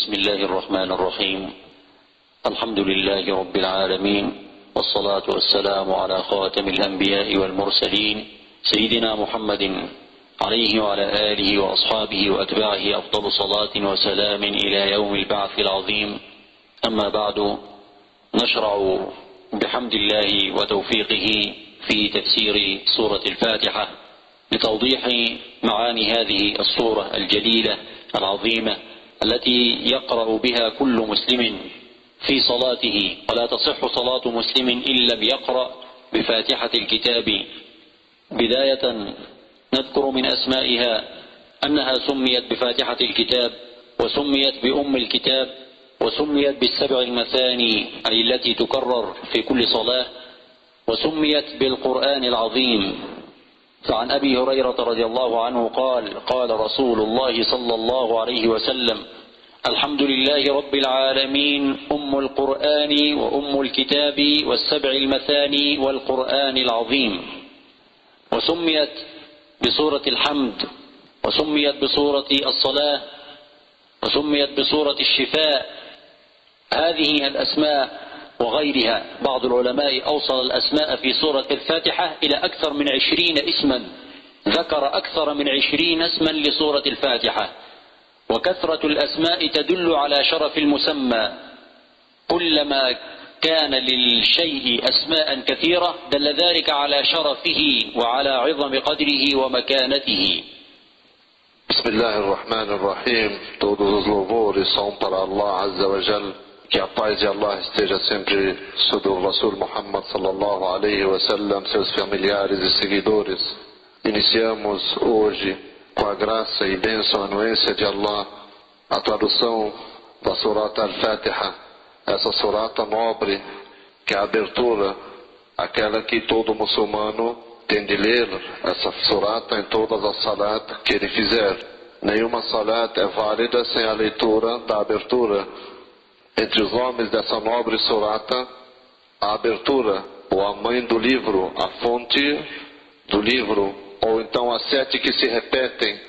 بسم الله الرحمن الرحيم. الحمد لله رب العالمين والصلاة والسلام على خاتم الأنبياء والمرسلين سيدنا محمد عليه وعلى آله وأصحابه وأتباعه أفضل صلاة وسلام إلى يوم البعث العظيم. أما بعد نشرع بحمد الله وتوفيقه في تفسير سورة الفاتحة لتوضيح معاني هذه الصورة الجليلة العظيمة التي يقرأ بها كل مسلم في صلاته. ولا تصح صلاة مسلم إلا بيقرأ بفاتحة الكتاب. بداية نذكر من أسمائها أنها سميت بفاتحة الكتاب وسميت بأم الكتاب وسميت بالسبع المثاني أي التي تكرر في كل صلاة وسميت بالقرآن العظيم. فعن أبي هريرة رضي الله عنه قال قال رسول الله صلى الله عليه وسلم الحمد لله رب العالمين أم القرآن وأم الكتاب والسبع المثاني والقرآن العظيم. وسميت بسورة الحمد وسميت بسورة الصلاة وسميت بسورة الشفاء. هذه الأسماء وغيرها بعض العلماء أوصل الأسماء في سورة الفاتحة إلى أكثر من عشرين اسما ذكر أكثر من عشرين اسما لسورة الفاتحة. وكثرة الأسماء تدل على شرف المسمى. كلما كان للشيء أسماء كثيرة دل ذلك على شرفه وعلى عظم قدره ومكانته. بسم الله الرحمن الرحيم. تودو زلوبور يصوم على الله عز وجل يا فايز الله استيجا سمبري صدور رسول محمد صلى الله عليه وسلم سيس فاميلياريز سيجيدوريز Iniciamos hoje com a graça e bênção anuência de Allah a tradução da Surat Al-Fatiha essa surata nobre que é a abertura aquela que todo muçulmano tem de ler essa surata em todas as salat que ele fizer. Nenhuma salat é válida sem a leitura da abertura. Entre os nomes dessa nobre surata, a abertura, ou a mãe do livro, a fonte do livro, ou então as sete que se repetem,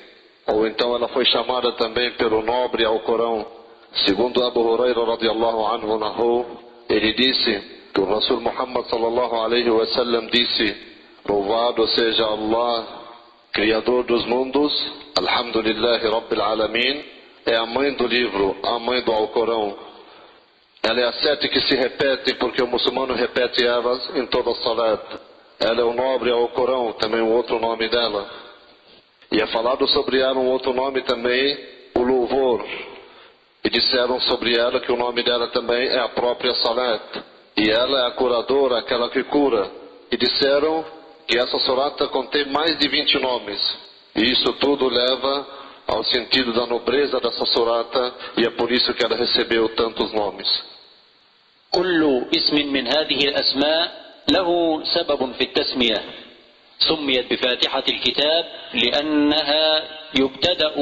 ou então ela foi chamada também pelo nobre ao Corão. Segundo Abu Huraira radiallahu anhu narrou, ele disse que o Rasul Muhammad sallallahu alaihi wasallam disse Louvado seja Allah, Criador dos mundos, Alhamdulillahi Rabbil Alamin, é a mãe do livro, a mãe do Alcorão. Ela é a sete que se repete, porque o muçulmano repete elas em toda a salat. Ela é o nobre Alcorão, também o outro nome dela. E é falado sobre ela um outro nome também, o louvor. E disseram sobre ela que o nome dela também é a própria salat. E ela é a curadora, aquela que cura. E disseram que essa surata contém mais de 20 nomes. E isso tudo leva ao sentido da nobreza dessa surata e é por isso que ela recebeu tantos nomes. كل اسم من هذه الأسماء له سبب في التسمية سميت بفاتحة الكتاب لأنها يبتدأ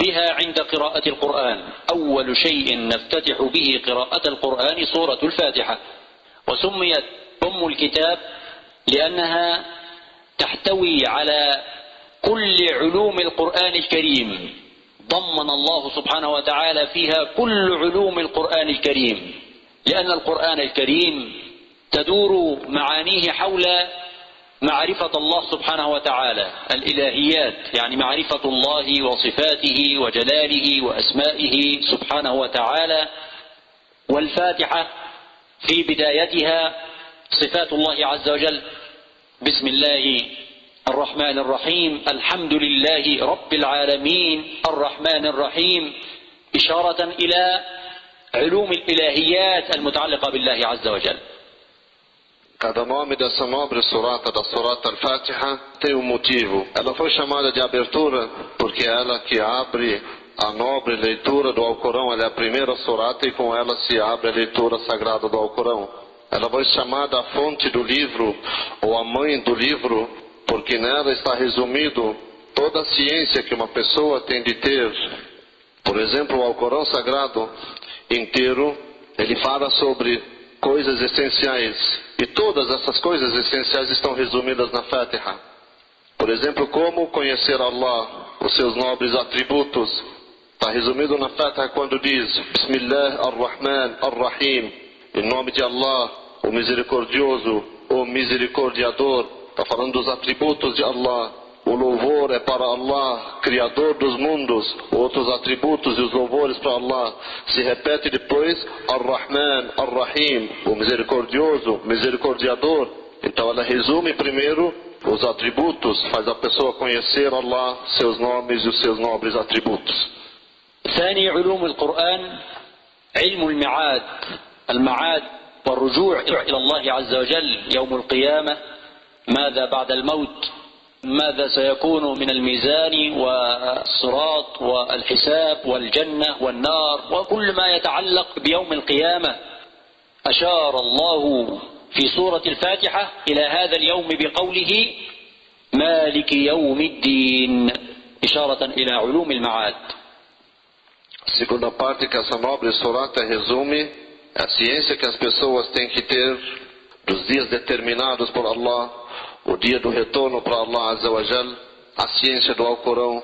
بها عند قراءة القرآن. أول شيء نفتتح به قراءة القرآن سورة الفاتحة. وسميت أم الكتاب لأنها تحتوي على كل علوم القرآن الكريم. ضمن الله سبحانه وتعالى فيها كل علوم القرآن الكريم. لأن القرآن الكريم تدور معانيه حول معرفة الله سبحانه وتعالى. الإلهيات يعني معرفة الله وصفاته وجلاله وأسمائه سبحانه وتعالى والفاتحة في بدايتها صفات الله عز وجل. بسم الله الرحمن الرحيم. الحمد لله رب العالمين. الرحمن الرحيم. إشارة إلى علوم الإلهيات المتعلقة بالله عز وجل. Cada nome dessa nobre surata, da surata al-Fatiha, tem um motivo. Ela foi chamada de abertura porque ela que abre a nobre leitura do Alcorão, ela é a primeira surata e com ela se abre a leitura sagrada do Alcorão. Ela foi chamada a fonte do livro ou a mãe do livro porque nela está resumido toda a ciência que uma pessoa tem de ter. Por exemplo, o Alcorão Sagrado inteiro, ele fala sobre coisas essenciais. E todas essas coisas essenciais estão resumidas na Fatiha. Por exemplo, como conhecer Allah, os seus nobres atributos, Está resumido na Fatiha quando diz Bismillah ar-Rahman ar-Rahim, em nome de Allah, o misericordioso, o misericordiador. Está falando dos atributos de Allah. O louvor é para Allah, Criador dos mundos. Outros atributos e os louvores para Allah. Se repete depois Ar-Rahman, Ar-Rahim, o misericordioso, misericordiador. Então ela resume primeiro os atributos, faz a pessoa conhecer Allah, seus nomes e os seus nobres atributos. ثاني علوم القرآن علم المعاد المعاد والرجوع إلى الله عز وجل يوم القيامة ماذا بعد الموت ماذا سيكون من الميزان والصراط والحساب والجنة والنار وكل ما يتعلق بيوم القيامة؟ أشار الله في سورة الفاتحة إلى هذا اليوم بقوله مالك يوم الدين إشارة إلى علوم المعاد. Segunda parte que essa nobre sorata resume a ciência que as pessoas têm que ter dos dias determinados por Allah, o dia do retorno para Allah Azawajal, a ciência do Alcorão,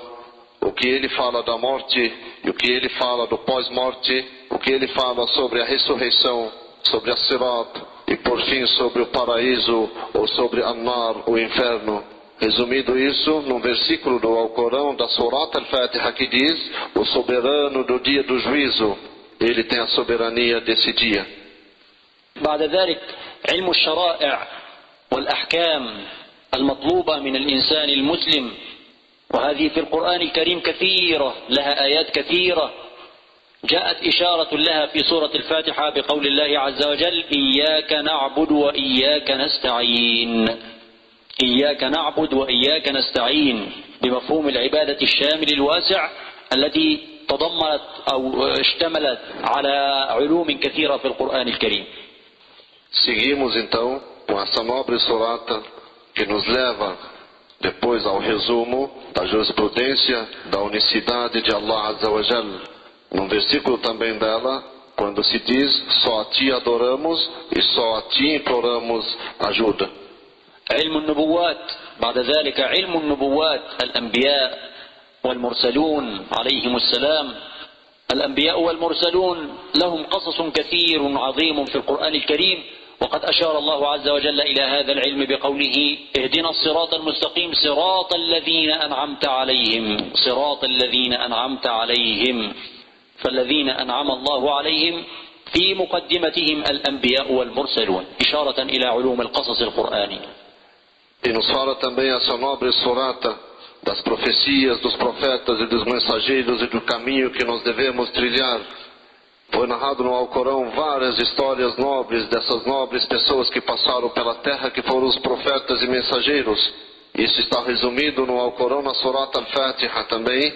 o que ele fala da morte e o que ele fala do pós-morte, o que ele fala sobre a ressurreição, sobre a Sirat e por fim sobre o paraíso ou sobre Annar, o inferno. Resumido isso, num versículo do Alcorão da Surat al-Fatiha que diz: O soberano do dia do juízo, ele tem a soberania desse dia. بعد ذلك علم الشرائع والأحكام المطلوبة من الإنسان المسلم وهذه في القرآن الكريم كثيرة لها آيات كثيرة. جاءت إشارة لها في سورة الفاتحة بقول الله عز وجل إياك نعبد وإياك نستعين. إياك نعبد وإياك نستعين بمفهوم العبادة الشامل الواسع التي تضمنت أو اشتملت على علوم كثيرة في القرآن الكريم. Seguimos então com essa nobre sorata que nos leva depois ao resumo da jurisprudência da unicidade de Allah Azawajal. Num versículo também dela, quando se diz só a ti adoramos e só a ti imploramos ajuda. علم النبوات بعد ذلك علم النبوات الأنبياء والمرسلون عليهم السلام الأنبياء والمرسلون لهم قصص كثير عظيم في القرآن الكريم وقد أشار الله عز وجل إلى هذا العلم بقوله اهدنا الصراط المستقيم صراط الذين أنعمت عليهم صراط الذين أنعمت عليهم فالذين أنعم الله عليهم في مقدمتهم الأنبياء والمرسلون إشارة إلى علوم القصص القرآني nos fala também essa nobre sorata das profecias dos profetas e dos mensageiros e do caminho que nós devemos trilhar. Foi narrado no Alcorão várias histórias nobres dessas nobres pessoas que passaram pela terra, que foram os profetas e mensageiros. Isso está resumido no Alcorão, na Surata Al-Fatiha também,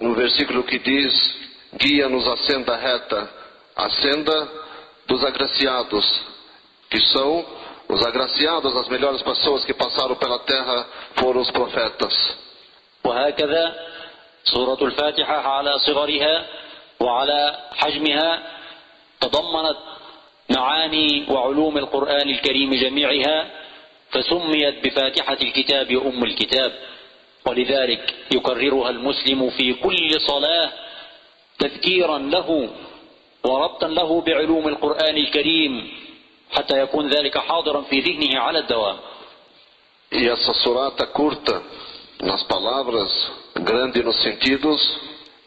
no versículo que diz: Guia-nos a senda reta, a senda dos agraciados, que são os agraciados, as melhores pessoas que passaram pela terra foram os profetas. وهكذا سورة الفاتحة على صغرها وعلى حجمها تضمنت معاني وعلوم القرآن الكريم جميعها فسميت بفاتحة الكتاب أم الكتاب. ولذلك يكررها المسلم في كل صلاة تذكيرا له وربطا له بعلوم القرآن الكريم حتى يكون ذلك حاضرا في ذهنه على الدوام. E essa surata curta nas palavras, grande nos sentidos,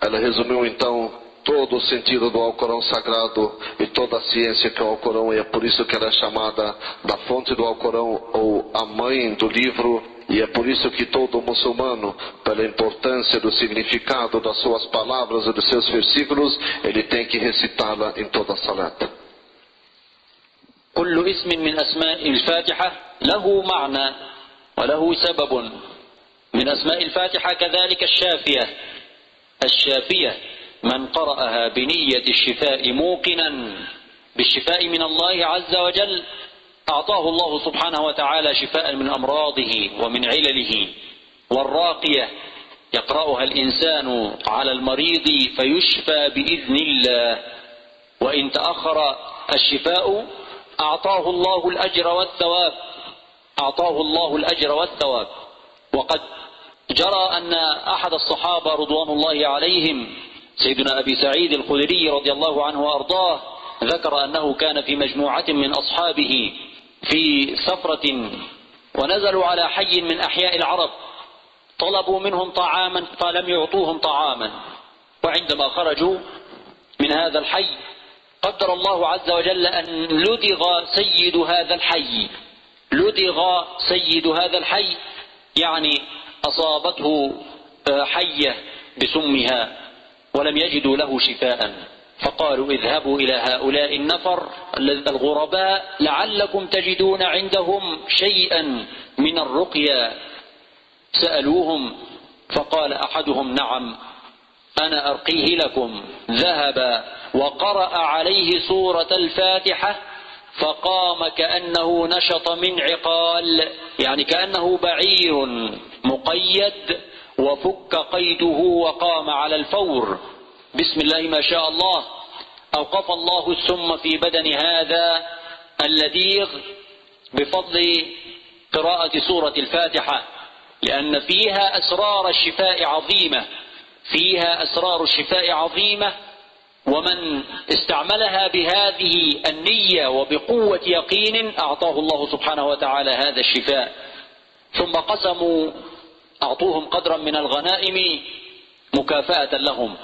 ela resumiu então todo o sentido do Alcorão Sagrado e toda a ciência que é o Alcorão, e é por isso que ela é chamada da fonte do Alcorão ou a mãe do livro, e é por isso que todo muçulmano, pela importância do significado das suas palavras e dos seus versículos, ele tem que recitá-la em toda a salata. كل اسم من أسماء الفاتحة له معنى وله سبب من أسماء الفاتحة كذلك الشافية الشافية من قرأها بنية الشفاء موقنا بالشفاء من الله عز وجل أعطاه الله سبحانه وتعالى شفاء من أمراضه ومن علله والراقية يقرأها الإنسان على المريض فيشفى بإذن الله. وإن تأخر الشفاء أعطاه الله الأجر والثواب أعطاه الله الأجر والثواب. وقد جرى أن أحد الصحابة رضوان الله عليهم سيدنا أبي سعيد الخدري رضي الله عنه وأرضاه ذكر أنه كان في مجموعة من أصحابه في سفرة ونزلوا على حي من أحياء العرب طلبوا منهم طعاما فلم يعطوهم طعاما. وعندما خرجوا من هذا الحي قدر الله عز وجل أن لدغ سيد هذا الحي. لدغ سيد هذا الحي يعني أصابته آه، حية بسمها ولم يجدوا له شفاء. فقالوا اذهبوا إلى هؤلاء النفر الغرباء لعلكم تجدون عندهم شيئا من الرقية سألوهم فقال أحدهم نعم أنا أرقيه لكم. ذهب وقرأ عليه سورة الفاتحة فقام كأنه نشط من عقال يعني كأنه بعير مقيد. وفك قيده وقام على الفور. بسم الله ما شاء الله. أوقف الله السم في بدن هذا اللديغ بفضل قراءة سورة الفاتحة لأن فيها أسرار الشفاء عظيمة. فيها أسرار الشفاء عظيمة ومن استعملها بهذه النية وبقوة يقين أعطاه الله سبحانه وتعالى هذا الشفاء. ثم قسموا أعطوهم قدرا من الغنائم مكافأة لهم.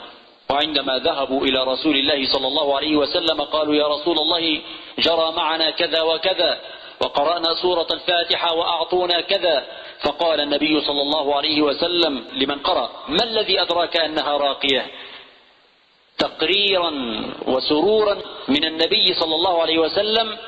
وعندما ذهبوا إلى رسول الله صلى الله عليه وسلم قالوا يا رسول الله جرى معنا كذا وكذا وقرأنا سورة الفاتحة وأعطونا كذا. فقال النبي صلى الله عليه وسلم لمن قرأ ما الذي أدراك أنها راقية؟ تقريرا وسرورا من النبي صلى الله عليه وسلم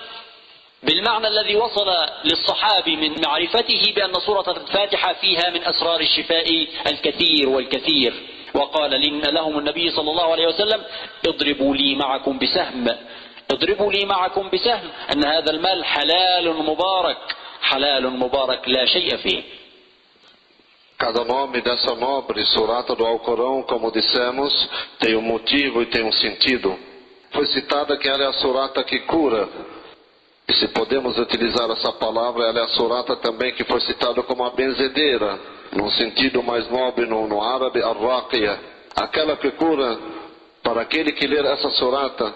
بالمعنى الذي وصل للصحابي من معرفته بأن سورة الفاتحة فيها من أسرار الشفاء الكثير والكثير وقال لهم النبي صلى الله عليه وسلم اضربوا لي معكم بسهم اضربوا لي معكم بسهم أن هذا المال حلال مبارك حلال مبارك لا شيء فيه Cada nome dessa nobre surata do Alcorão, como dissemos, tem um motivo e tem um sentido. Foi citada que ela é a surata que cura. E se podemos utilizar essa palavra, ela é a surata também que foi citada como a benzedeira, num sentido mais nobre no, no árabe, a Aquela que cura, para aquele que ler essa surata,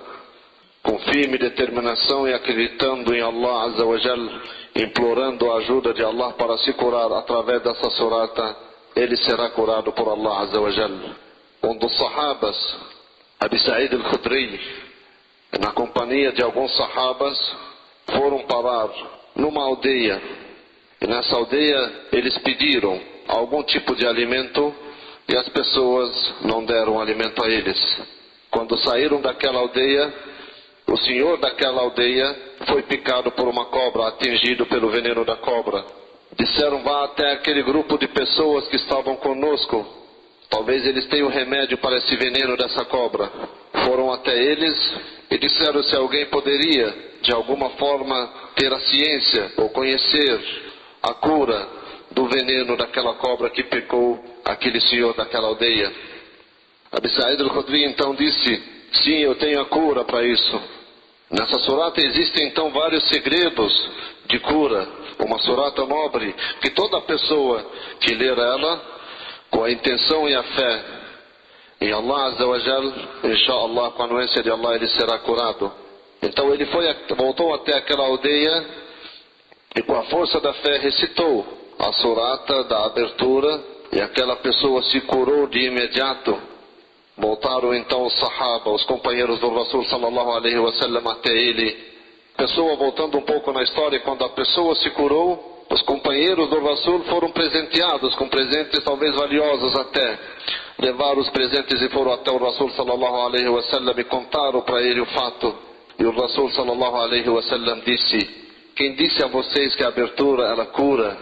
com firme determinação e acreditando em Allah Azza wa Jal, implorando a ajuda de Allah para se curar através dessa surata, ele será curado por Allah Azza wa Jal. Um dos sahabas, Abi Sa'id al-Khudri, na companhia de alguns sahabas, foram parar numa aldeia. E nessa aldeia eles pediram algum tipo de alimento e as pessoas não deram alimento a eles. Quando saíram daquela aldeia, o senhor daquela aldeia foi picado por uma cobra, atingido pelo veneno da cobra. Disseram: vá até aquele grupo de pessoas que estavam conosco. Talvez eles tenham remédio para esse veneno dessa cobra. Foram até eles e disseram se alguém poderia, de alguma forma, ter a ciência ou conhecer a cura do veneno daquela cobra que picou aquele senhor daquela aldeia. Abissaid al-Khudri então disse: Sim, eu tenho a cura para isso. Nessa surata existem então vários segredos de cura. Uma surata nobre que toda pessoa que ler ela com a intenção e a fé em Allah Azza wa inshallah, com a anuência de Allah, ele será curado. Então ele foi, voltou até aquela aldeia e com a força da fé recitou a surata da abertura e aquela pessoa se curou de imediato. Voltaram então os sahaba, os companheiros do Rasul sallallahu alaihi wasallam até ele. Pessoa voltando um pouco na história, quando a pessoa se curou, os companheiros do Rasul foram presenteados com presentes talvez valiosos até. Levaram os presentes e foram até o Rasul sallallahu alaihi wasallam e contaram para ele o fato. E o Rasul sallallahu alaihi wasallam disse: Quem disse a vocês que a abertura era cura?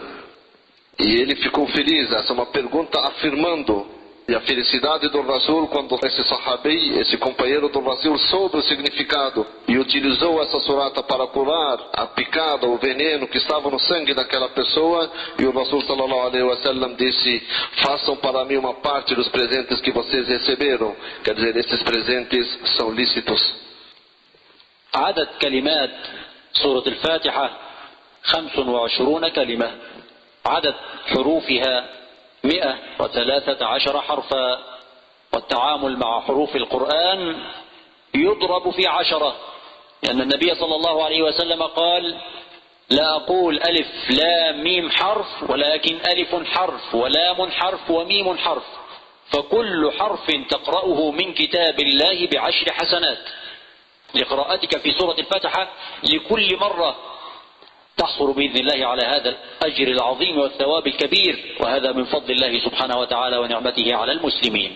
E ele ficou feliz. Essa é uma pergunta afirmando e a felicidade do Rasul quando esse sahabi, esse companheiro do Rasul, soube o significado e utilizou essa surata para curar a picada, o veneno que estava no sangue daquela pessoa. E o Rasul sallallahu alaihi wasallam disse: Façam para mim uma parte dos presentes que vocês receberam. Quer dizer, esses presentes são lícitos. عدد كلمات سورة الفاتحة 25 كلمة. عدد حروفها مئة وثلاثة عشر حرفا. والتعامل مع حروف القرآن يضرب في عشرة. لأن النبي صلى الله عليه وسلم قال لا أقول ألف لام ميم حرف ولكن ألف حرف ولام حرف وميم حرف. فكل حرف تقرأه من كتاب الله بعشر حسنات. لقراءتك في سورة الفاتحة لكل مرة تحصل بإذن الله على هذا الأجر العظيم والثواب الكبير وهذا من فضل الله سبحانه وتعالى ونعمته على المسلمين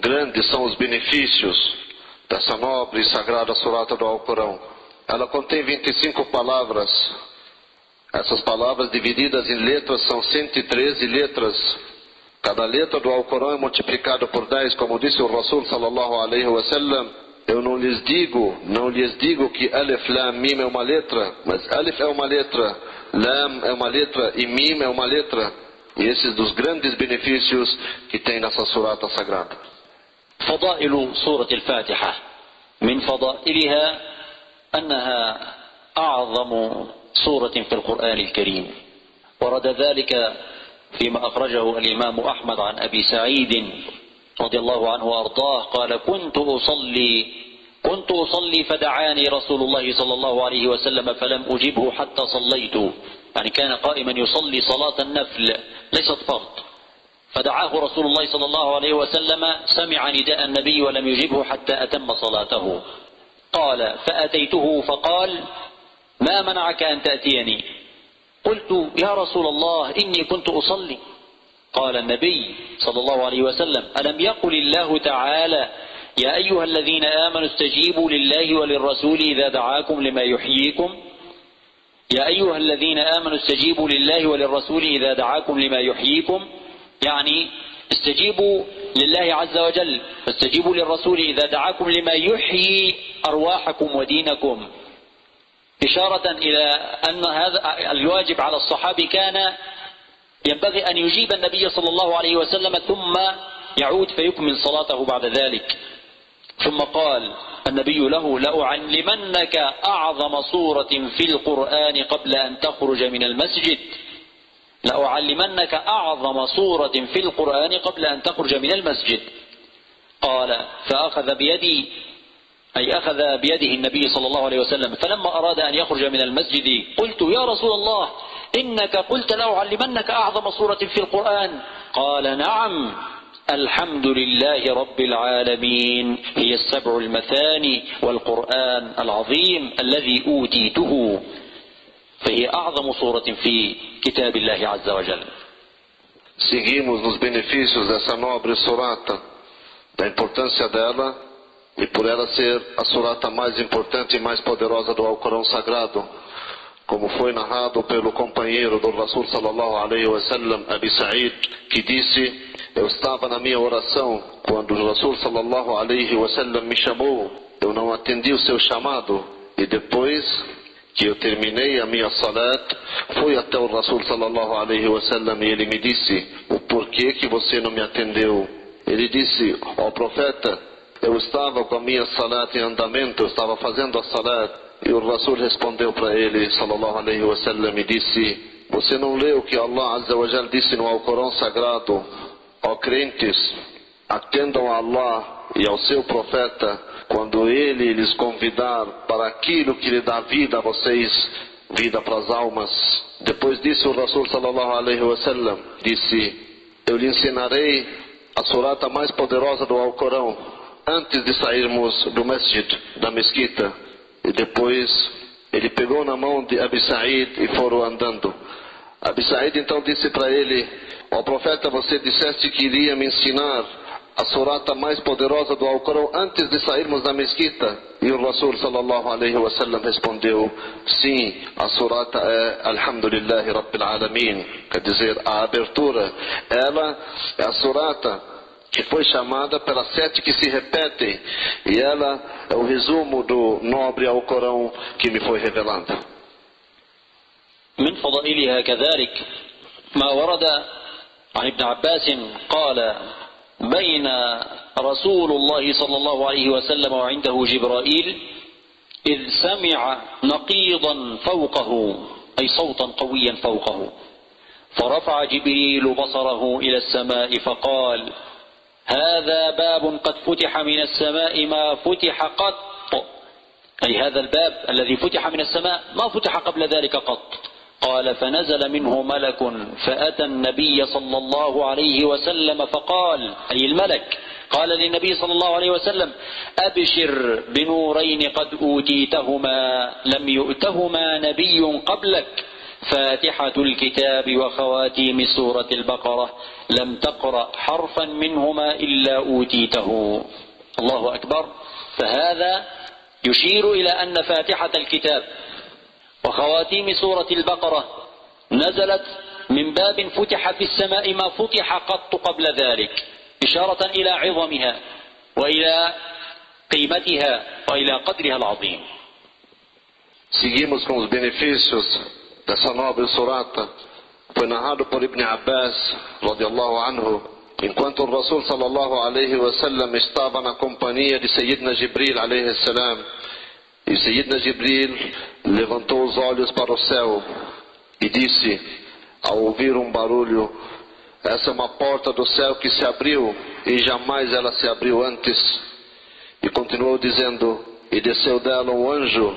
Grandes são os benefícios dessa nobre e sagrada surata do Alcorão. Ela contém 25 palavras. Essas palavras divididas em letras são 113 letras. Cada letra do Alcorão é multiplicada por 10, como disse o Rasul sallallahu alaihi wasallam. Eu não lhes digo, não lhes digo que Alif Lam Mim é uma letra, mas Alif é uma letra, Lam é uma letra e Mim é uma letra. E esses dos grandes benefícios que tem nessa surata sagrada. فضائل سورة الفاتحة من فضائلها أنها أعظم سورة في القرآن الكريم ورد ذلك فيما أخرجه الإمام أحمد عن أبي سعيد رضي الله عنه وأرضاه قال كنت أصلي كنت أصلي فدعاني رسول الله صلى الله عليه وسلم فلم أجبه حتى صليت. يعني كان قائما يصلي صلاة النفل ليست فرض. فدعاه رسول الله صلى الله عليه وسلم سمع نداء النبي ولم يجبه حتى أتم صلاته. قال فأتيته فقال ما منعك أن تأتيني؟ قلت يا رسول الله إني كنت أصلي. قال النبي صلى الله عليه وسلم ألم يقل الله تعالى يا أيها الذين آمنوا استجيبوا لله وللرسول إذا دعاكم لما يحييكم؟ يا أيها الذين آمنوا استجيبوا لله وللرسول إذا دعاكم لما يحييكم؟ يعني استجيبوا لله عز وجل فاستجيبوا للرسول إذا دعاكم لما يحيي أرواحكم ودينكم. إشارة إلى أن هذا الواجب على الصحابي كان ينبغي أن يجيب النبي صلى الله عليه وسلم ثم يعود فيكمل صلاته بعد ذلك. ثم قال النبي له لأعلمنك أعظم صورة في القرآن قبل أن تخرج من المسجد. لأعلمنك أعظم صورة في القرآن قبل أن تخرج من المسجد. قال فأخذ بيدي أي أخذ بيده النبي صلى الله عليه وسلم. فلما أراد أن يخرج من المسجد قلت يا رسول الله إنك قلت لأعلمنك أعظم صورة في القرآن. قال نعم. الحمد لله رب العالمين. هي السبع المثاني والقرآن العظيم الذي أوتيته. فهي أعظم صورة في كتاب الله عز وجل. Seguimos nos benefícios dessa nobre surata, da importância dela e por ela ser a surata mais importante e mais poderosa do Alcorão Sagrado, como foi narrado pelo companheiro do Rasul sallallahu alaihi wasallam, Abi Sa'id, que disse: Eu estava na minha oração quando o Rasul sallallahu alaihi wasallam me chamou, eu não atendi o seu chamado e depois que eu terminei a minha salat, fui até o Rasul sallallahu alaihi wasallam e ele me disse: "O porquê que você não me atendeu?" Ele disse: "Ó profeta, eu estava com a minha salat em andamento, eu estava fazendo a salat." E o Rasul respondeu para ele sallallahu alaihi wasallam e disse: "Você não leu que Allah azza wa jalla disse no Alcorão sagrado? Ó crentes, atendam a Allah e ao seu profeta quando ele lhes convidar para aquilo que lhe dá vida a vocês, vida para as almas. Depois disso, o Rasul sallallahu alaihi wasallam disse: Eu lhe ensinarei a surata mais poderosa do Alcorão antes de sairmos do masjid, da mesquita. E depois ele pegou na mão de Abi Sa'id e foram andando. Abi Sa'id então disse para ele: Ó oh, profeta, você disseste que iria me ensinar a surata mais poderosa do Alcorão antes de sairmos da mesquita? E o Rasul sallallahu alaihi wasallam respondeu: Sim, a surata é Alhamdulillah Rabbil Alamin, quer dizer, a abertura. Ela é a surata que foi chamada pelas sete que se repetem, e ela é o resumo do nobre Alcorão que me foi revelado. من فضائلها كذلك ما ورد عن ابن عباس قال بين رسول الله صلى الله عليه وسلم وعنده جبرائيل إذ سمع نقيضا فوقه أي صوتا قويا فوقه فرفع جبريل بصره إلى السماء فقال هذا باب قد فتح من السماء ما فتح قط. أي هذا الباب الذي فتح من السماء ما فتح قبل ذلك قط. قال فنزل منه ملك فأتى النبي صلى الله عليه وسلم فقال أي الملك قال للنبي صلى الله عليه وسلم أبشر بنورين قد أوتيتهما لم يؤتهما نبي قبلك. فاتحة الكتاب وخواتيم سورة البقرة. لم تقرأ حرفا منهما إلا أوتيته. الله أكبر. فهذا يشير إلى أن فاتحة الكتاب وخواتيم سورة البقرة نزلت من باب فتح في السماء ما فتح قط قبل ذلك إشارة إلى عظمها وإلى قيمتها وإلى قدرها العظيم. Seguimos com os benefícios dessa nobre surata. Foi narrado por Ibn Abbas, radiallahu anhu, enquanto o Rasul sallallahu alaihi wasallam estava na companhia de Sayyidina Jibril alaihi salam. E Sayyidina Jibril levantou os olhos para o céu e disse, ao ouvir um barulho, essa é uma porta do céu que se abriu e jamais ela se abriu antes. E continuou dizendo, e desceu dela um anjo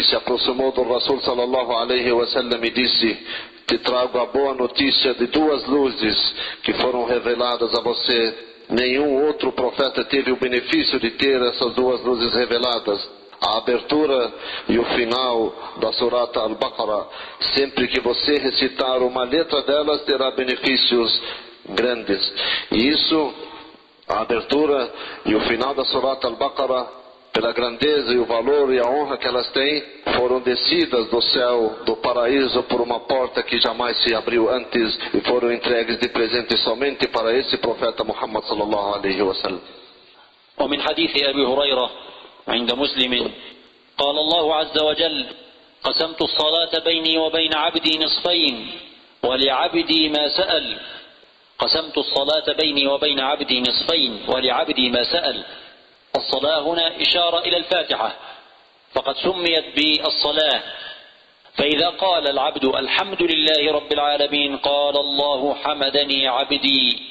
que se aproximou do Rasul sallallahu alaihi wasallam e disse: Te trago a boa notícia de duas luzes que foram reveladas a você. Nenhum outro profeta teve o benefício de ter essas duas luzes reveladas. A abertura e o final da Surata Al-Baqarah. Sempre que você recitar uma letra delas, terá benefícios grandes. E isso, a abertura e o final da Surata Al-Baqarah pela grandeza e o valor e a honra que elas têm, foram descidas do céu, do paraíso, por uma porta que jamais se abriu antes e foram entregues de presente somente para esse profeta Muhammad sallallahu alaihi wasallam. ومن حديث أبي هريرة عند مسلم قال الله عز وجل قسمت الصلاة بيني وبين عبدي نصفين ولعبدي ما سأل قسمت الصلاة بيني وبين عبدي نصفين ولعبدي ما سأل الصلاة هنا إشارة إلى الفاتحة. فقد سميت بالصلاة. فإذا قال العبد الحمد لله رب العالمين قال الله حمدني عبدي.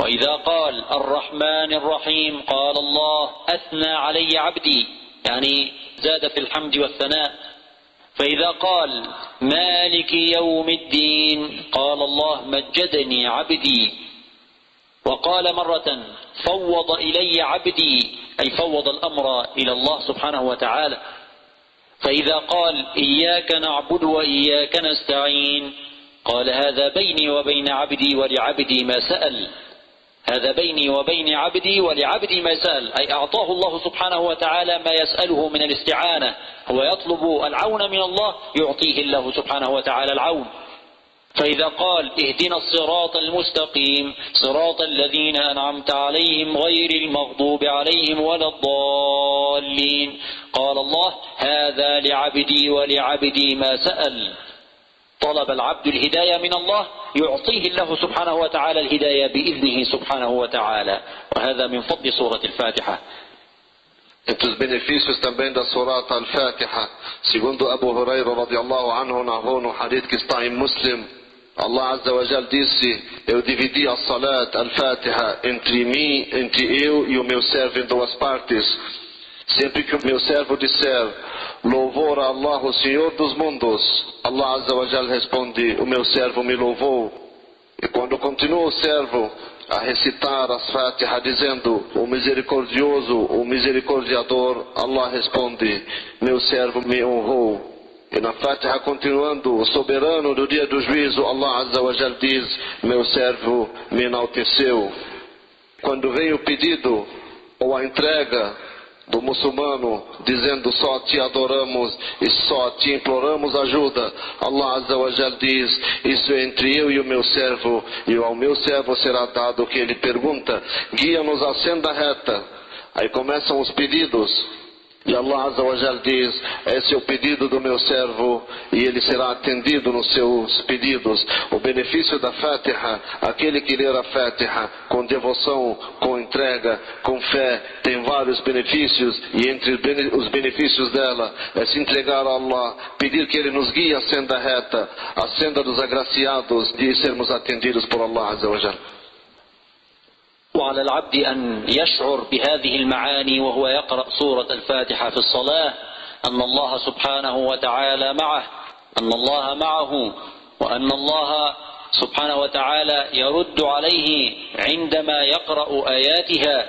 وإذا قال الرحمن الرحيم قال الله أثنى علي عبدي. يعني زاد في الحمد والثناء. فإذا قال مالك يوم الدين قال الله مجدني عبدي. وقال مرة فوض إلي عبدي. أي فوض الأمر إلى الله سبحانه وتعالى. فإذا قال إياك نعبد وإياك نستعين قال هذا بيني وبين عبدي ولعبدي ما سأل. هذا بيني وبين عبدي ولعبدي ما سأل. أي أعطاه الله سبحانه وتعالى ما يسأله من الاستعانة. هو يطلب العون من الله يعطيه الله سبحانه وتعالى العون. فإذا قال اهدنا الصراط المستقيم صراط الذين أنعمت عليهم غير المغضوب عليهم ولا الضالين. قال الله هذا لعبدي ولعبدي ما سأل. طلب العبد الهداية من الله يعطيه الله سبحانه وتعالى الهداية بإذنه سبحانه وتعالى. وهذا من فضل سورة الفاتحة. Entre os benefícios também da Surat Al-Fatiha, segundo Abu Huraira radiallahu anhu narrou no hadith que está em Muslim, Allah Azza wa Jal disse: Eu dividi a Salat Al-Fatiha entre mim, entre eu e o meu servo em duas partes. Sempre que o meu servo disser louvor a Allah, o Senhor dos mundos, Allah Azza wa Jal responde: O meu servo me louvou. E quando continua o servo a recitar as Fatiha dizendo o misericordioso, o misericordiador, Allah responde: Meu servo me honrou. E na Fatiha continuando, o soberano do dia do juízo, Allah Azza wa Jal diz, meu servo me enalteceu. Quando vem o pedido ou a entrega do muçulmano dizendo só te adoramos e só te imploramos ajuda, Allah Azza wa Jal diz, isso é entre eu e o meu servo, e ao meu servo será dado o que ele pergunta, guia-nos à senda reta. Aí começam os pedidos. E Allah Azza wa Jal diz: Esse é o pedido do meu servo e ele será atendido nos seus pedidos. O benefício da Fatiha, aquele que ler a Fatiha com devoção, com entrega, com fé, tem vários benefícios e entre os benefícios dela é se entregar a Allah, pedir que Ele nos guie a senda reta, a senda dos agraciados de sermos atendidos por Allah Azza wa Jal. وعلى العبد أن يشعر بهذه المعاني وهو يقرأ سورة الفاتحة في الصلاة أن الله سبحانه وتعالى معه أن الله معه وأن الله سبحانه وتعالى يرد عليه عندما يقرأ آياتها.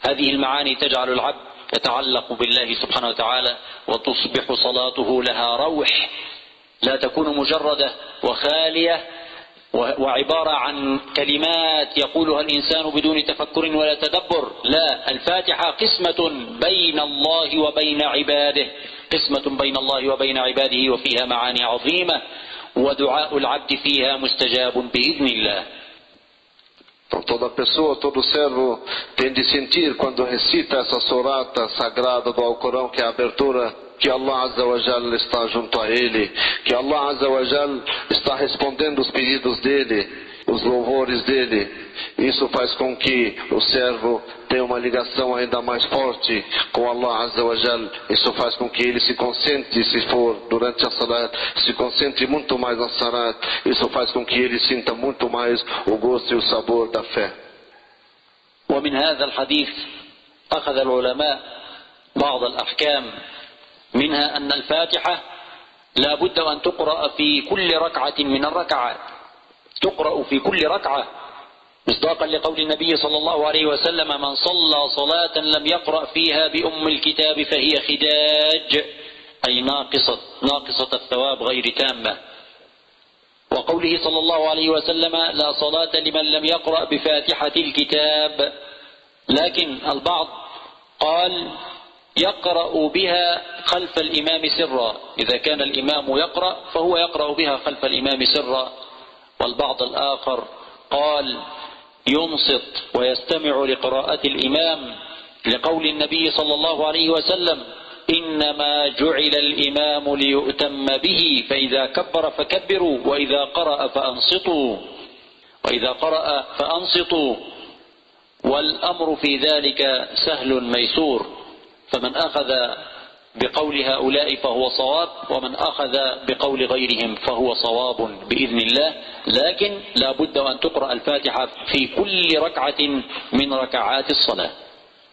هذه المعاني تجعل العبد يتعلق بالله سبحانه وتعالى وتصبح صلاته لها روح لا تكون مجردة وخالية وعبارة عن كلمات يقولها الإنسان بدون تفكر ولا تدبر. لا الفاتحة قسمة بين الله وبين عباده. قسمة بين الله وبين عباده وفيها معاني عظيمة. ودعاء العبد فيها مستجاب بإذن الله. Então toda pessoa, todo servo tem de sentir quando recita essa sorata sagrada do Alcorão, que é a abertura que Allah Azza wa Jal está junto a ele, que Allah Azza wa Jal está respondendo os pedidos dele, os louvores dele. Isso faz com que o servo tenha uma ligação ainda mais forte com Allah Azza wa Jal. Isso faz com que ele se concentre, se for durante a salat, se concentre muito mais na salat. Isso faz com que ele sinta muito mais o gosto e o sabor da fé. ومن هذا الحديث أخذ العلماء بعض الأحكام منها أن الفاتحة لا بد أن تقرأ في كل ركعة من الركعات. تقرأ في كل ركعة. مصداقا لقول النبي صلى الله عليه وسلم من صلى صلاة لم يقرأ فيها بأم الكتاب فهي خداج. أي ناقصة ناقصة الثواب غير تامة. وقوله صلى الله عليه وسلم لا صلاة لمن لم يقرأ بفاتحة الكتاب. لكن البعض قال يقرأ بها خلف الإمام سرا. إذا كان الإمام يقرأ فهو يقرأ بها خلف الإمام سرا. والبعض الآخر قال ينصت ويستمع لقراءة الإمام لقول النبي صلى الله عليه وسلم إنما جعل الإمام ليؤتم به فإذا كبر فكبروا وإذا قرأ فأنصتوا. وإذا قرأ فأنصتوا. والأمر في ذلك سهل ميسور. فمن أخذ بقول هؤلاء فهو صواب ومن أخذ بقول غيرهم فهو صواب بإذن الله لكن لا بد أن تقرأ الفاتحة في كل ركعة من ركعات الصلاة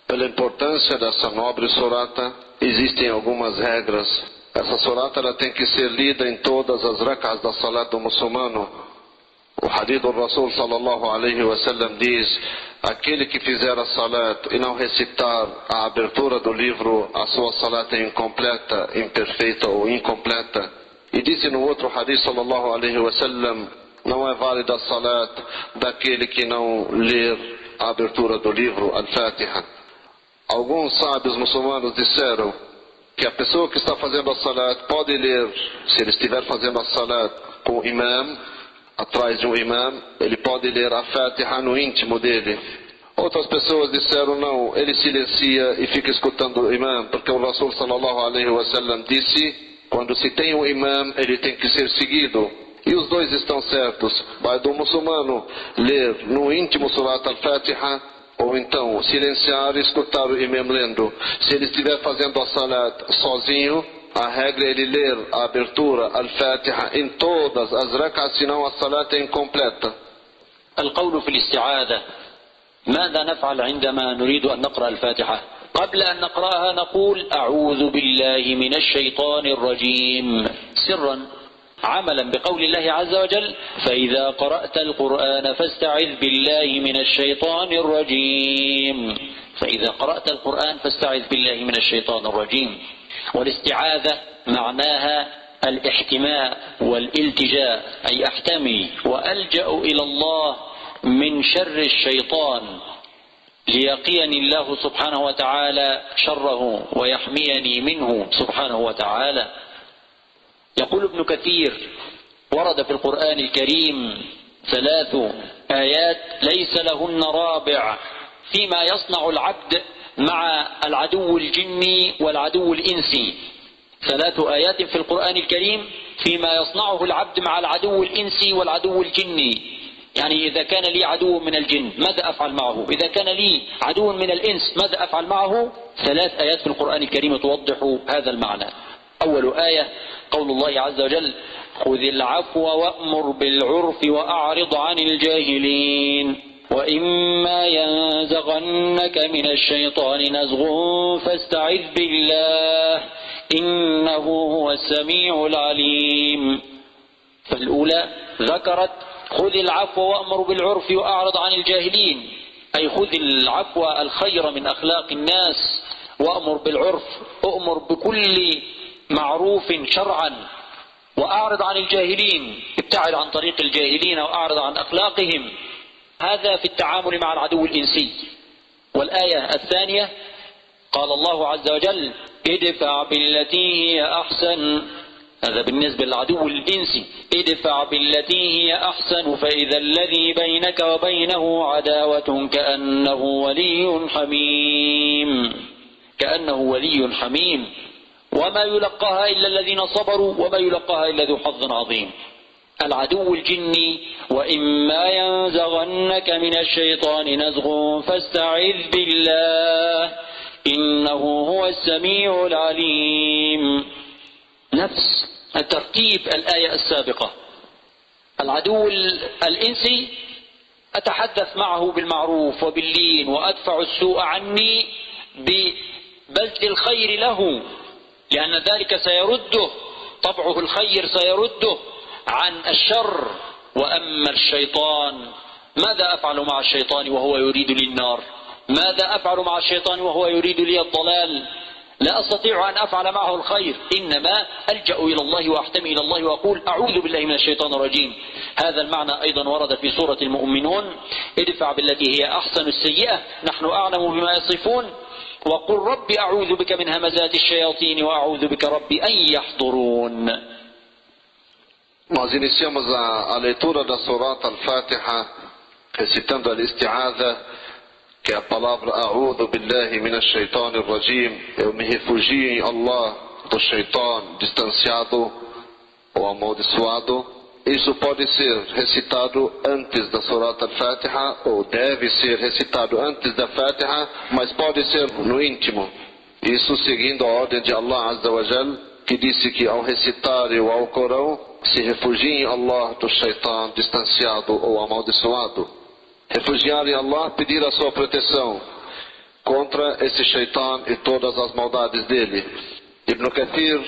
Pela importância dessa nobre sorata, existem algumas regras. Essa sorata ela tem que ser lida em todas as rakas da salat do muçulmano. O hadith do Rasul sallallahu alaihi wasallam diz: aquele que fizer a salat e não recitar a abertura do livro, a sua salat é incompleta, imperfeita ou incompleta. E disse no outro hadith sallallahu alaihi wasallam: não é válida a salat daquele que não ler a abertura do livro, al-Fatiha. Alguns sábios muçulmanos disseram que a pessoa que está fazendo a salat pode ler, se ele estiver fazendo a salat com o imam, atrás de um imam, ele pode ler a Fatiha no íntimo dele. Outras pessoas disseram não, ele silencia e fica escutando o imam, porque o Rasul sallallahu alaihi wasallam disse, quando se tem um imam, ele tem que ser seguido. E os dois estão certos. Vai do muçulmano ler no íntimo surat al-Fatiha, ou então silenciar e escutar o imam lendo. Se ele estiver fazendo a salat sozinho, a regra ele ler a abertura, al-Fatiha, em todas as rakas, senão a salat é incompleta. القول في الاستعاذة ماذا نفعل عندما نريد أن نقرأ الفاتحة قبل أن نقرأها نقول أعوذ بالله من الشيطان الرجيم سرا عملا بقول الله عز وجل فإذا قرأت القرآن فاستعذ بالله من الشيطان الرجيم فإذا قرأت القرآن فاستعذ بالله من الشيطان الرجيم والاستعاذة معناها الاحتماء والالتجاء أي أحتمي وألجأ إلى الله من شر الشيطان ليقيني الله سبحانه وتعالى شره ويحميني منه سبحانه وتعالى. يقول ابن كثير ورد في القرآن الكريم ثلاث آيات ليس لهن رابع فيما يصنع العبد مع العدو الجني والعدو الإنسي. ثلاث آيات في القرآن الكريم فيما يصنعه العبد مع العدو الإنسي والعدو الجني. يعني إذا كان لي عدو من الجن ماذا أفعل معه؟ إذا كان لي عدو من الإنس ماذا أفعل معه؟ ثلاث آيات في القرآن الكريم توضح هذا المعنى. أول آية قول الله عز وجل خذ العفو وأمر بالعرف وأعرض عن الجاهلين. وإما ينزغنك من الشيطان نزغ فاستعذ بالله إنه هو السميع العليم. فالأولى ذكرت خذ العفو وأمر بالعرف وأعرض عن الجاهلين. أي خذ العفو الخير من أخلاق الناس وأمر بالعرف أؤمر بكل معروف شرعا وأعرض عن الجاهلين. ابتعد عن طريق الجاهلين وأعرض عن أخلاقهم. هذا في التعامل مع العدو الإنسي. والآية الثانية قال الله عز وجل ادفع بالتي هي أحسن. هذا بالنسبة للعدو الإنسي. ادفع بالتي هي أحسن فإذا الذي بينك وبينه عداوة كأنه ولي حميم. كأنه ولي حميم. وما يلقاها إلا الذين صبروا وما يلقاها إلا ذو حظ عظيم. العدو الجني وإما ينزغنك من الشيطان نزغ فاستعذ بالله إنه هو السميع العليم. نفس ترتيب الآية السابقة. العدو الإنسي أتحدث معه بالمعروف وباللين وأدفع السوء عني ببذل الخير له لأن ذلك سيرده طبعه الخير سيرده. عن الشر وأما الشيطان ماذا أفعل مع الشيطان وهو يريد لي النار؟ ماذا أفعل مع الشيطان وهو يريد لي الضلال؟ لا أستطيع أن أفعل معه الخير إنما ألجأ إلى الله وأحتمي إلى الله وأقول أعوذ بالله من الشيطان الرجيم. هذا المعنى أيضا ورد في سورة المؤمنون ادفع بالتي هي أحسن السيئة نحن أعلم بما يصفون وقل رب أعوذ بك من همزات الشياطين وأعوذ بك رب أن يحضرون. Nós iniciamos a, a leitura da Surat Al-Fatiha recitando a isti'adha, que é a palavra A'udhu Billahi Minash Shaitan Rajim. Eu me refugio em Allah do Shaitan distanciado ou amaldiçoado. Isso pode ser recitado antes da Surat Al-Fatiha ou deve ser recitado antes da Fatiha, mas pode ser no íntimo. Isso seguindo a ordem de Allah Azza wa Jal, que disse que ao recitar o Alcorão se refugiem em Allah do shaitan distanciado ou amaldiçoado. Refugiar em Allah, pedir a sua proteção contra esse shaitan e todas as maldades dele. Ibn Kathir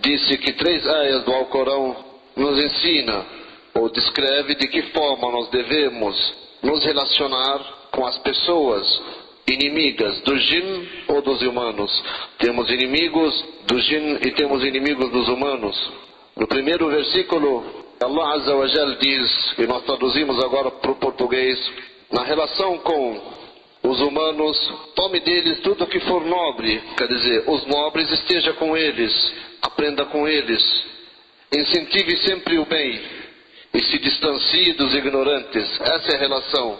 disse que três ayas do Alcorão nos ensina ou descreve de que forma nós devemos nos relacionar com as pessoas inimigas do jin ou dos humanos. Temos inimigos do jin e temos inimigos dos humanos. No primeiro versículo, Allah Azza wa Jal diz, e nós traduzimos agora para o português, na relação com os humanos, tome deles tudo o que for nobre, quer dizer, os nobres esteja com eles, aprenda com eles, incentive sempre o bem e se distancie dos ignorantes. Essa é a relação.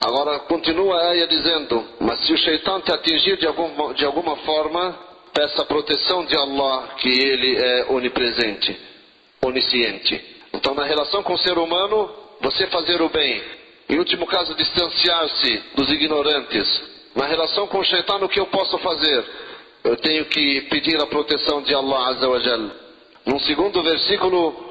Agora continua a dizendo, mas se o Shaitan te atingir de alguma, de alguma forma, peça a proteção de Allah, que Ele é onipresente, onisciente. Então, na relação com o ser humano, você fazer o bem. Em último caso, distanciar-se dos ignorantes. Na relação com o shaitan, o que eu posso fazer? Eu tenho que pedir a proteção de Allah Azza wa. Num segundo versículo,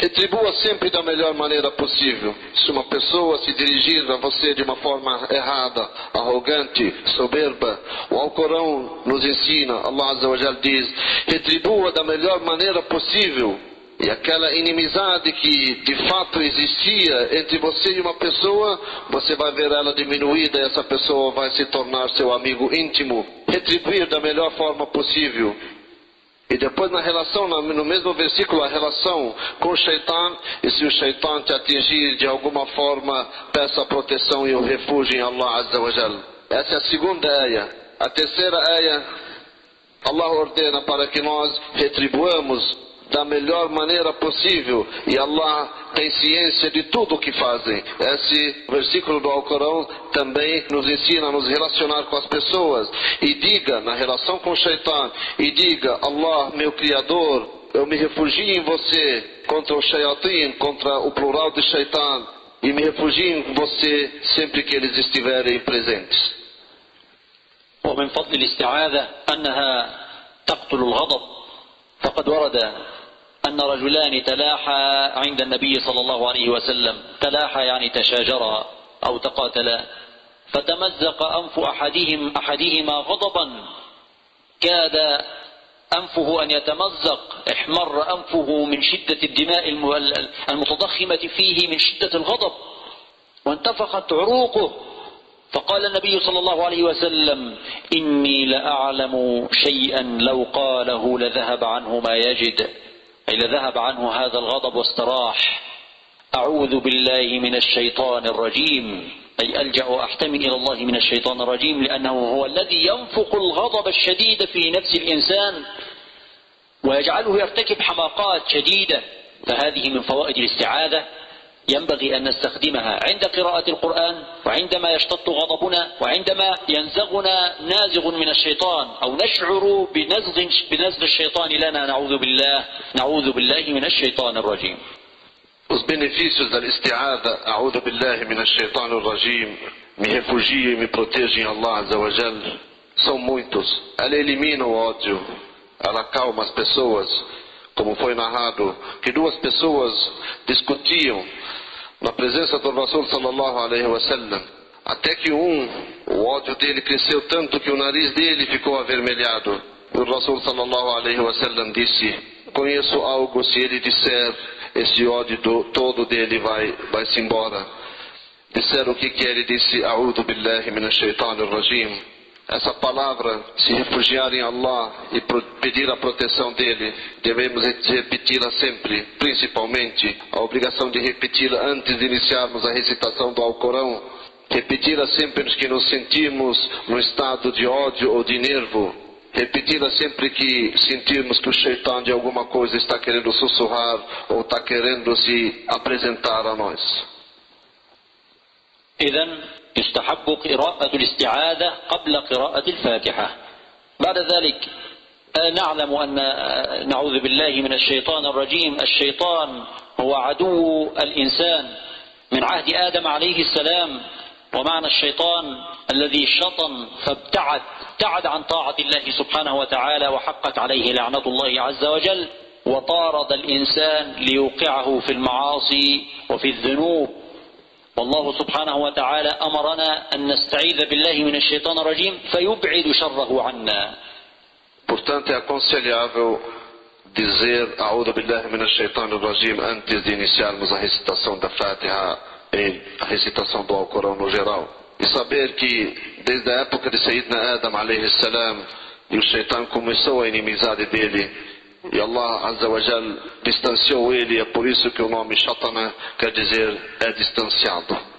Retribua sempre da melhor maneira possível. Se uma pessoa se dirigir a você de uma forma errada, arrogante, soberba, o Alcorão nos ensina, Allah Azza wa diz, retribua da melhor maneira possível. E aquela inimizade que de fato existia entre você e uma pessoa, você vai ver ela diminuída e essa pessoa vai se tornar seu amigo íntimo. Retribuir da melhor forma possível. E depois na relação, no mesmo versículo, a relação com o Shaitan, e se o Shaitan te atingir de alguma forma, peça proteção e o refúgio em Allah Azza wa Jal. Essa é a segunda ayah. A terceira ayah, Allah ordena para que nós retribuamos da melhor maneira possível e Allah tem ciência de tudo o que fazem. Esse versículo do Alcorão também nos ensina a nos relacionar com as pessoas e diga na relação com o Shaitan e diga Allah, meu Criador, eu me refugio em você contra o Shayatin, contra o plural de Shaitan e me refugio em você sempre que eles estiverem presentes. ومن فضل الاستعاذة أنها تقتل الغضب فقد ورد أن رجلان تلاحا عند النبي صلى الله عليه وسلم. تلاحا يعني تشاجرا أو تقاتلا. فتمزق أنف أحدهم أحدهما غضبا. كاد أنفه أن يتمزق. احمر أنفه من شدة الدماء المتضخمة فيه من شدة الغضب. وانتفخت عروقه. فقال النبي صلى الله عليه وسلم إني لأعلم شيئا لو قاله لذهب عنه ما يجد. أي لذهب عنه هذا الغضب واستراح أعوذ بالله من الشيطان الرجيم. أي ألجأ وأحتمي إلى الله من الشيطان الرجيم لأنه هو الذي ينفق الغضب الشديد في نفس الإنسان ويجعله يرتكب حماقات شديدة فهذه من فوائد الاستعاذة. ينبغي أن نستخدمها عند قراءة القرآن وعندما يشتط غضبنا وعندما ينزغنا نازغ من الشيطان أو نشعر بنزغ, بنزغ الشيطان لنا نعوذ بالله نعوذ بالله من الشيطان الرجيم Os benefícios da isti'ada, a'udhu billahi minash shaitanir rajim, me refugio e me protejo em Allah Azza wa Jal, são muitos. Ela elimina o ódio, ela acalma as pessoas, como foi narrado, que duas pessoas discutiam na presença do Rasul sallallahu alaihi wasallam, até que um, o ódio dele cresceu tanto que o nariz dele ficou avermelhado. O Rasul sallallahu alaihi wasallam disse: Conheço algo se ele disser esse ódio do, todo dele vai, vai se embora. Disseram o que que ele disse, A'udhu billahi minash shaitanir rajim Essa palavra, se refugiar em Allah e pedir a proteção dele, devemos repeti-la sempre, principalmente a obrigação de repeti-la antes de iniciarmos a recitação do Alcorão. Repeti-la sempre que nos sentimos no estado de ódio ou de nervo, repeti-la sempre que sentirmos que o shaitan de alguma coisa está querendo sussurrar ou está querendo se apresentar a nós. إذا يستحب قراءة الاستعاذة قبل قراءة الفاتحة. بعد ذلك نعلم أن نعوذ بالله من الشيطان الرجيم. الشيطان هو عدو الإنسان. من عهد آدم عليه السلام ومعنى الشيطان الذي شطن فابتعد ابتعد عن طاعة الله سبحانه وتعالى وحقت عليه لعنة الله عز وجل وطارد الإنسان ليوقعه في المعاصي وفي الذنوب. والله سبحانه وتعالى أمرنا أن نستعيذ بالله من الشيطان الرجيم فيبعد شره عنا Portanto, é aconselhável dizer A'udhu Billahi Minash Shaitan Rajim antes de iniciarmos a recitação da Fatiha e a recitação do Alcorão no geral. E saber que desde a época de Sayyidina Adam alayhi salam e o Shaitan começou a inimizade dele e Allah Azza wa Jal distanciou ele, é por isso que o nome Shatana quer dizer é distanciado.